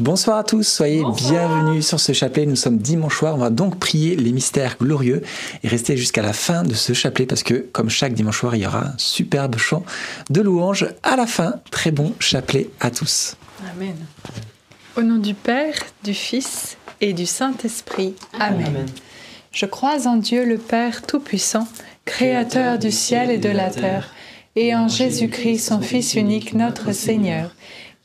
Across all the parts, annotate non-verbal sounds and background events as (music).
Bonsoir à tous, soyez bienvenus sur ce chapelet. Nous sommes dimanche soir, on va donc prier les mystères glorieux et rester jusqu'à la fin de ce chapelet parce que, comme chaque dimanche soir, il y aura un superbe chant de louange à la fin. Très bon chapelet à tous. Amen. Au nom du Père, du Fils et du Saint-Esprit. Amen. Je crois en Dieu le Père Tout-Puissant, Créateur du ciel et de la terre, et en Jésus-Christ, son Fils unique, notre Seigneur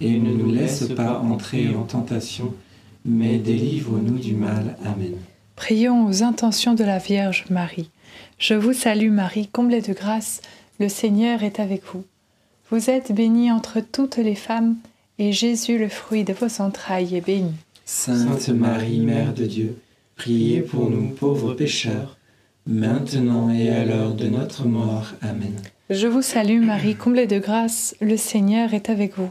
et ne nous laisse pas entrer en tentation, mais délivre-nous du mal. Amen. Prions aux intentions de la Vierge Marie. Je vous salue Marie, comblée de grâce, le Seigneur est avec vous. Vous êtes bénie entre toutes les femmes, et Jésus, le fruit de vos entrailles, est béni. Sainte Marie, Mère de Dieu, priez pour nous pauvres pécheurs, maintenant et à l'heure de notre mort. Amen. Je vous salue Marie, comblée de grâce, le Seigneur est avec vous.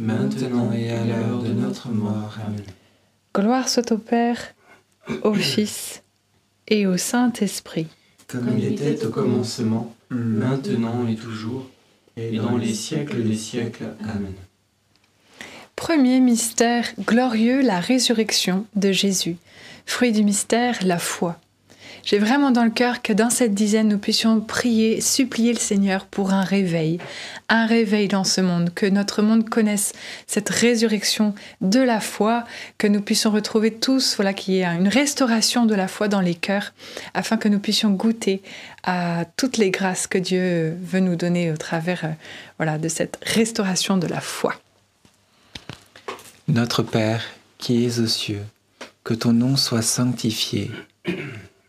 maintenant et à l'heure de notre mort. Amen. Gloire soit au Père, au (coughs) Fils et au Saint-Esprit. Comme il était au commencement, maintenant et toujours, et dans les siècles des siècles. Amen. Premier mystère glorieux, la résurrection de Jésus. Fruit du mystère, la foi. J'ai vraiment dans le cœur que dans cette dizaine, nous puissions prier, supplier le Seigneur pour un réveil, un réveil dans ce monde, que notre monde connaisse cette résurrection de la foi, que nous puissions retrouver tous, voilà, qu'il y ait une restauration de la foi dans les cœurs, afin que nous puissions goûter à toutes les grâces que Dieu veut nous donner au travers, euh, voilà, de cette restauration de la foi. Notre Père qui es aux cieux, que ton nom soit sanctifié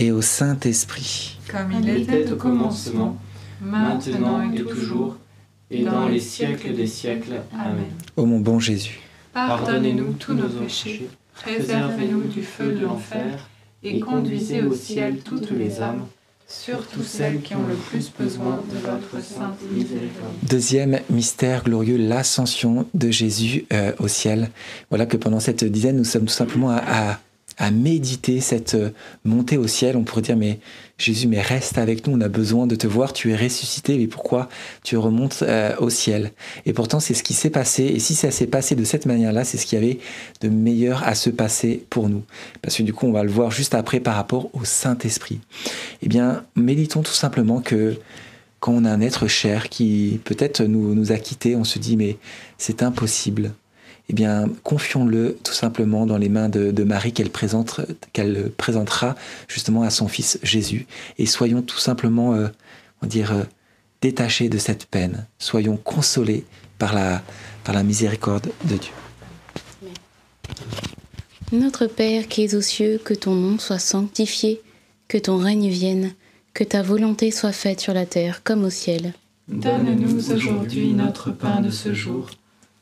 et au Saint-Esprit. Comme il était au commencement, maintenant et toujours, et dans les siècles des siècles. Amen. Ô mon bon Jésus, Pardonnez-nous tous nos péchés, préservez-nous du feu de l'enfer, et conduisez au ciel toutes les âmes, surtout celles qui ont le plus besoin de votre sainte miséricorde. Deuxième mystère glorieux, l'ascension de Jésus euh, au ciel. Voilà que pendant cette dizaine, nous sommes tout simplement à, à- à méditer cette euh, montée au ciel. On pourrait dire, mais Jésus, mais reste avec nous, on a besoin de te voir, tu es ressuscité, mais pourquoi tu remontes euh, au ciel? Et pourtant, c'est ce qui s'est passé, et si ça s'est passé de cette manière-là, c'est ce qu'il y avait de meilleur à se passer pour nous. Parce que du coup, on va le voir juste après par rapport au Saint-Esprit. Eh bien, méditons tout simplement que quand on a un être cher qui peut-être nous, nous a quittés, on se dit mais c'est impossible. Eh bien, confions-le tout simplement dans les mains de, de Marie qu'elle présente, qu'elle présentera justement à son fils Jésus. Et soyons tout simplement, euh, on va dire, euh, détachés de cette peine. Soyons consolés par la, par la miséricorde de Dieu. Notre Père qui es aux cieux, que ton nom soit sanctifié, que ton règne vienne, que ta volonté soit faite sur la terre comme au ciel. Donne-nous aujourd'hui notre pain de ce jour.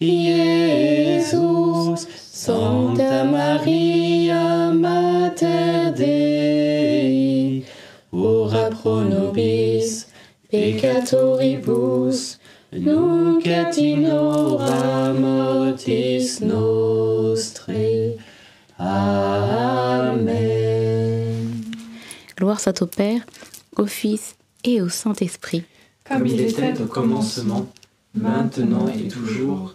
Iesus. Sancta Maria, Mater Dei, ora pro nobis peccatoribus, nunc et in hora mortis nostrae. Amen. Gloire soit au Père, au Fils et au Saint-Esprit. Comme il était au commencement, maintenant et toujours,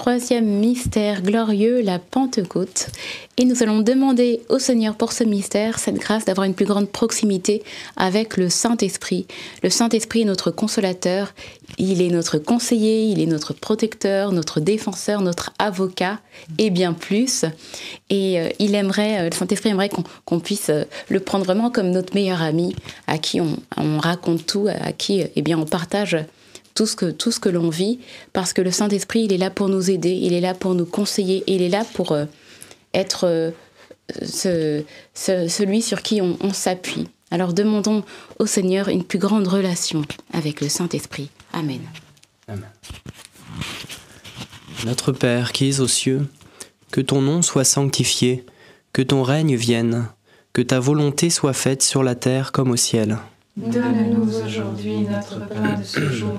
Troisième mystère glorieux, la Pentecôte. Et nous allons demander au Seigneur pour ce mystère cette grâce d'avoir une plus grande proximité avec le Saint-Esprit. Le Saint-Esprit est notre consolateur, il est notre conseiller, il est notre protecteur, notre défenseur, notre avocat et bien plus. Et euh, il aimerait, euh, le Saint-Esprit aimerait qu'on puisse euh, le prendre vraiment comme notre meilleur ami, à qui on, on raconte tout, à qui eh bien, on partage tout ce que, tout ce que l'on vit, parce que le Saint-Esprit, il est là pour nous aider, il est là pour nous conseiller, il est là pour euh, être euh, ce- ce- celui sur qui on, on s'appuie. Alors demandons au Seigneur une plus grande relation avec le Saint-Esprit. Amen. Notre Père qui es aux cieux, que ton nom soit sanctifié, que ton règne vienne, que ta volonté soit faite sur la terre comme au ciel. Donne-nous aujourd'hui notre pain de ce jour.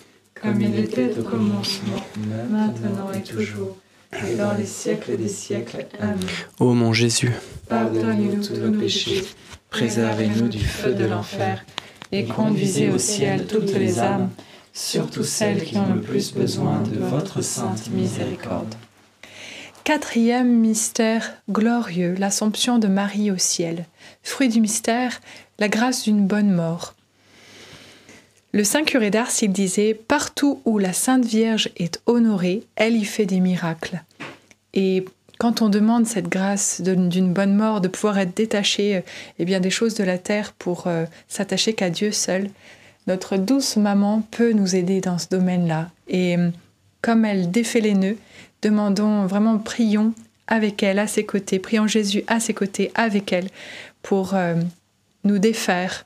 Comme il était au commencement, maintenant et toujours, et dans les siècles des siècles. Amen. Ô mon Jésus, Pardonnez-nous tous nos péchés, préservez-nous du feu de l'enfer, et conduisez au ciel toutes les âmes, surtout celles qui ont le plus besoin de votre sainte miséricorde. Quatrième mystère glorieux, l'Assomption de Marie au ciel. Fruit du mystère, la grâce d'une bonne mort. Le Saint curé d'Ars, il disait Partout où la Sainte Vierge est honorée, elle y fait des miracles. Et quand on demande cette grâce d'une bonne mort, de pouvoir être détaché eh bien, des choses de la terre pour euh, s'attacher qu'à Dieu seul, notre douce maman peut nous aider dans ce domaine-là. Et euh, comme elle défait les nœuds, demandons vraiment, prions avec elle, à ses côtés, prions Jésus à ses côtés, avec elle, pour euh, nous défaire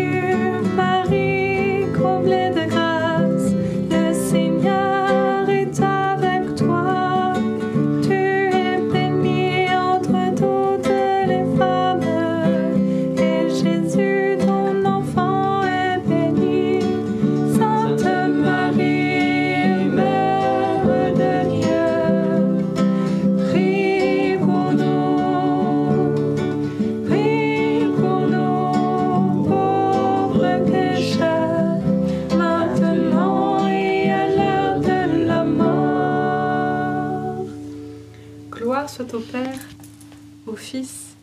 Au Père, au Fils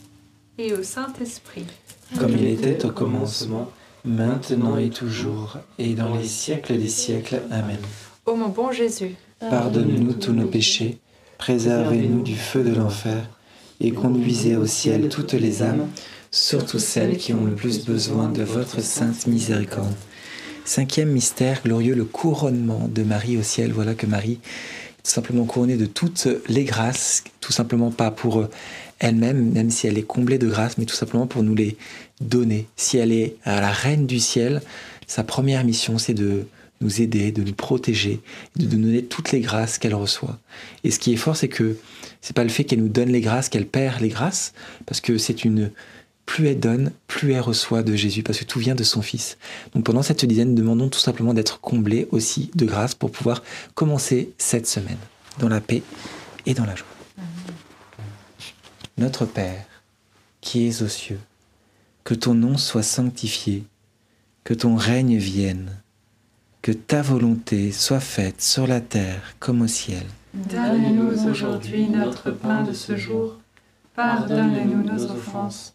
et au Saint-Esprit. Comme il était au commencement, maintenant et toujours, et dans les siècles des siècles. Amen. Ô mon bon Jésus, pardonne-nous tous nos péchés, préservez-nous du feu de l'enfer, et conduisez au ciel toutes les âmes, surtout celles qui ont le plus besoin de votre sainte miséricorde. Cinquième mystère glorieux, le couronnement de Marie au ciel. Voilà que Marie simplement couronnée de toutes les grâces, tout simplement pas pour euh, elle-même, même si elle est comblée de grâces, mais tout simplement pour nous les donner. Si elle est à la reine du ciel, sa première mission, c'est de nous aider, de nous protéger, de nous donner toutes les grâces qu'elle reçoit. Et ce qui est fort, c'est que c'est pas le fait qu'elle nous donne les grâces, qu'elle perd les grâces, parce que c'est une plus elle donne, plus elle reçoit de Jésus, parce que tout vient de son Fils. Donc pendant cette dizaine, demandons tout simplement d'être comblés aussi de grâce pour pouvoir commencer cette semaine dans la paix et dans la joie. Notre Père, qui es aux cieux, que ton nom soit sanctifié, que ton règne vienne, que ta volonté soit faite sur la terre comme au ciel. Donne-nous aujourd'hui notre pain de ce jour. Pardonne-nous nos offenses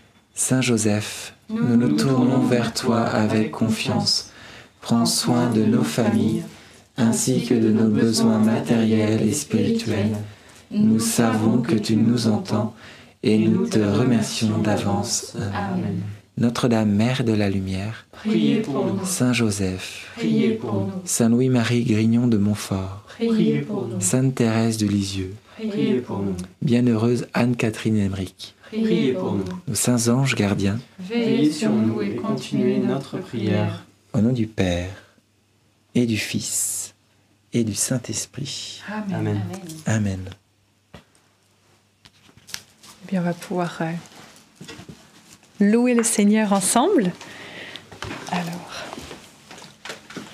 Saint Joseph, nous nous tournons vers toi avec confiance. Prends soin de nos familles, ainsi que de nos besoins matériels et spirituels. Nous savons que tu nous entends et nous te remercions d'avance. Amen. Notre-Dame, Mère de la Lumière, Priez pour nous. Saint Joseph, Priez pour nous. Saint Louis-Marie Grignon de Montfort, Priez pour nous. Sainte Thérèse de Lisieux, Priez pour nous. Bienheureuse Anne-Catherine Emmerich, Priez pour nous. nos saints anges gardiens, Veillez sur nous et continuez notre prière. au nom du Père et du Fils et du Saint-Esprit. Amen. Amen. Eh bien, on va pouvoir euh, louer le Seigneur ensemble. Alors,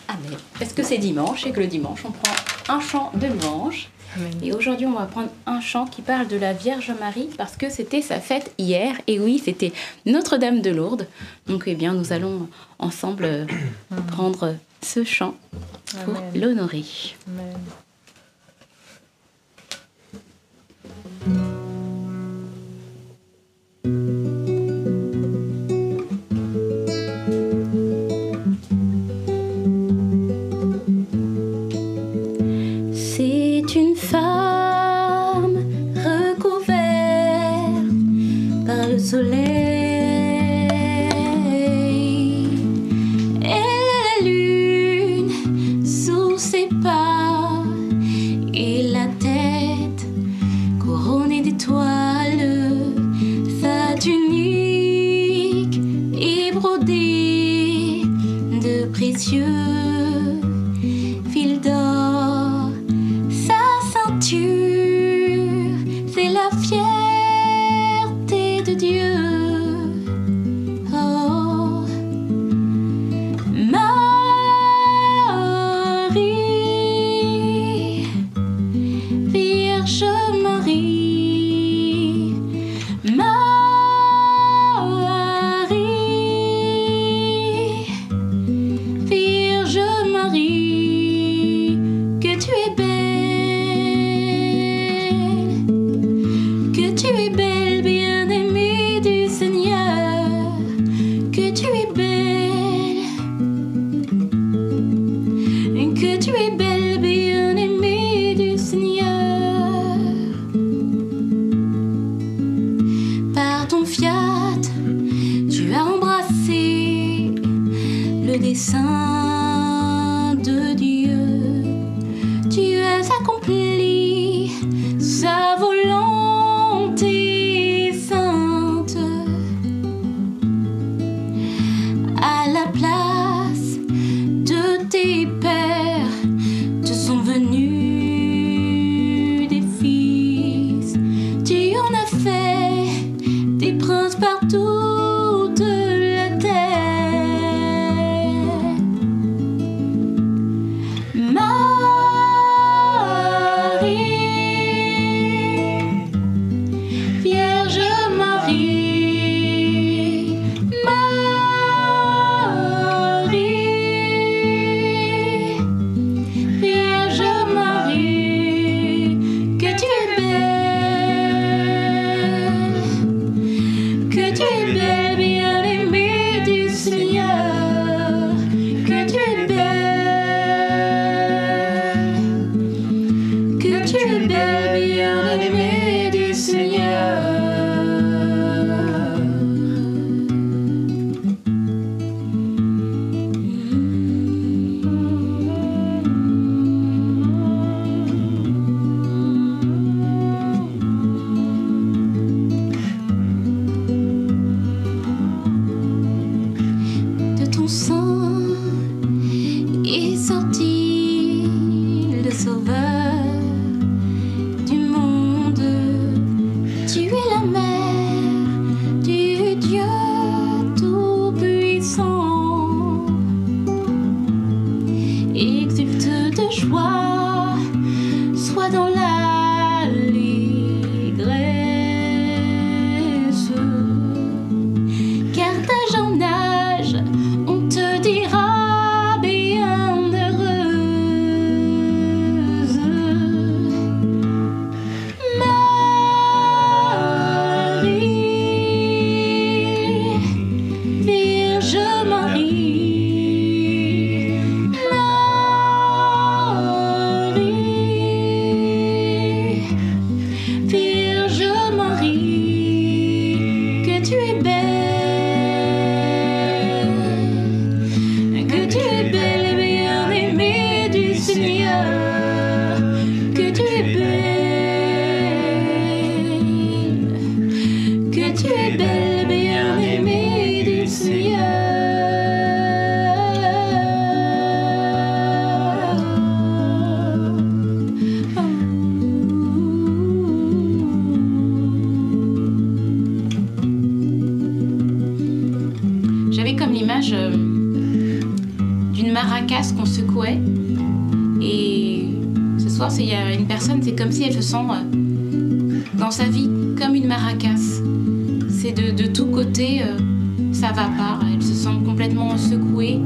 Amen. Parce que c'est dimanche et que le dimanche, on prend un chant de louange. Amen. Et aujourd'hui, on va prendre un chant qui parle de la Vierge Marie parce que c'était sa fête hier. Et oui, c'était Notre-Dame de Lourdes. Donc, eh bien, nous allons ensemble euh, (coughs) prendre ce chant pour l'honorer. Amen. Tu as Euh, dans sa vie comme une maracas. C'est de, tous côtés, euh, ça va pas. Elle se sent complètement secouée,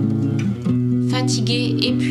fatiguée, épuisée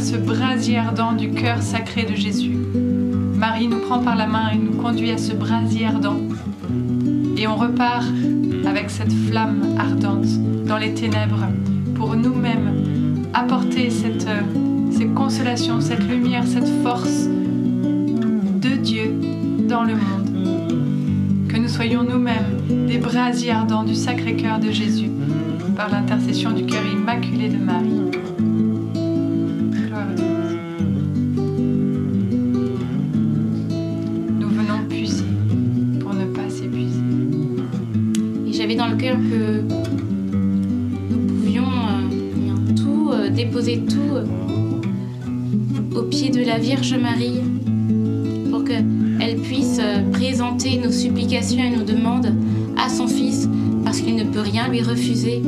ce brasier ardent du cœur sacré de Jésus. Marie nous prend par la main et nous conduit à ce brasier ardent. Et on repart avec cette flamme ardente dans les ténèbres pour nous-mêmes apporter cette, euh, cette consolation, cette lumière, cette force de Dieu dans le monde. Que nous soyons nous-mêmes des brasiers ardents du Sacré-Cœur de Jésus par l'intercession du cœur immaculé de Marie. De la Vierge Marie pour qu'elle puisse euh, présenter nos supplications et nos demandes à son Fils parce qu'il ne peut rien lui refuser.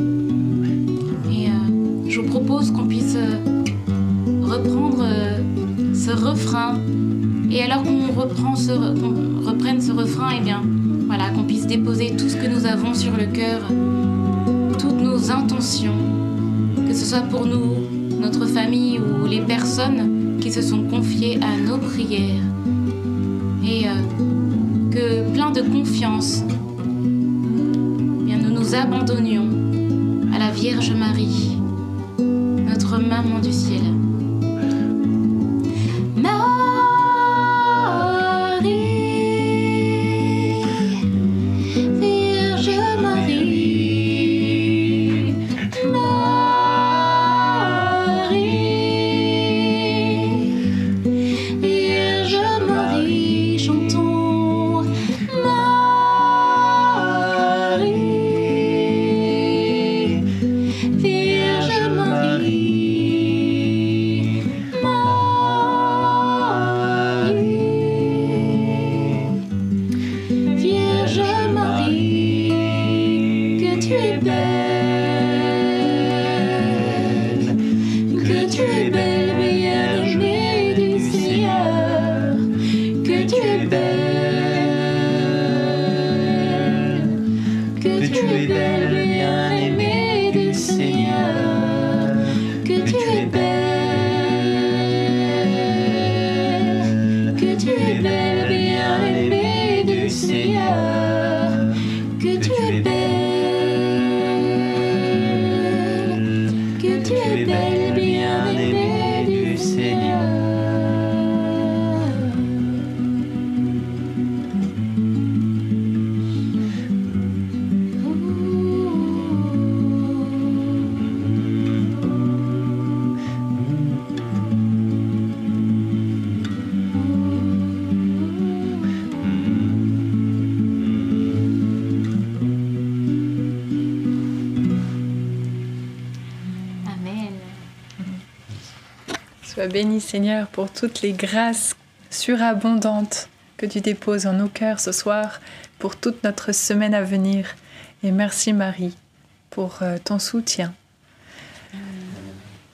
Et euh, je vous propose qu'on puisse euh, reprendre ce refrain et alors qu'on reprend ce, reprenne ce refrain, et bien voilà, qu'on puisse déposer tout ce que nous avons sur le cœur, toutes nos intentions, que ce soit pour nous, notre famille ou les personnes se sont confiées à nos prières. Et euh, que plein de confiance, eh bien nous nous abandonnions à la Vierge Marie, béni Seigneur pour toutes les grâces surabondantes que tu déposes en nos cœurs ce soir pour toute notre semaine à venir. Et merci Marie pour euh, ton soutien.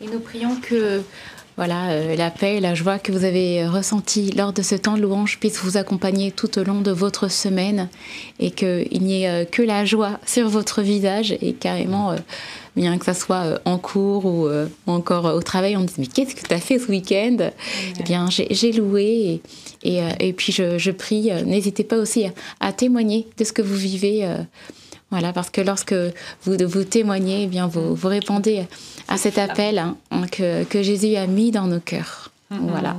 Et nous prions que voilà, euh, la paix et la joie que vous avez ressentie lors de ce temps de louange puissent vous accompagner tout au long de votre semaine et qu'il n'y ait euh, que la joie sur votre visage et carrément, euh, bien que ça soit euh, en cours ou euh, encore au travail, on dit mais qu'est-ce que tu as fait ce week-end? Eh bien, j'ai loué et, et, euh, et puis je, je prie. euh, N'hésitez pas aussi à, à témoigner de ce que vous vivez. Voilà, parce que lorsque vous, vous témoignez, eh bien, vous, vous répondez à cet appel hein, hein, que, que Jésus a mis dans nos cœurs. Voilà.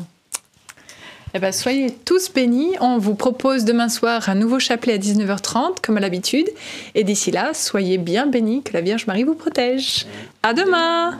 Eh ben, soyez tous bénis. On vous propose demain soir un nouveau chapelet à 19h30, comme à l'habitude. Et d'ici là, soyez bien bénis. Que la Vierge Marie vous protège. À demain.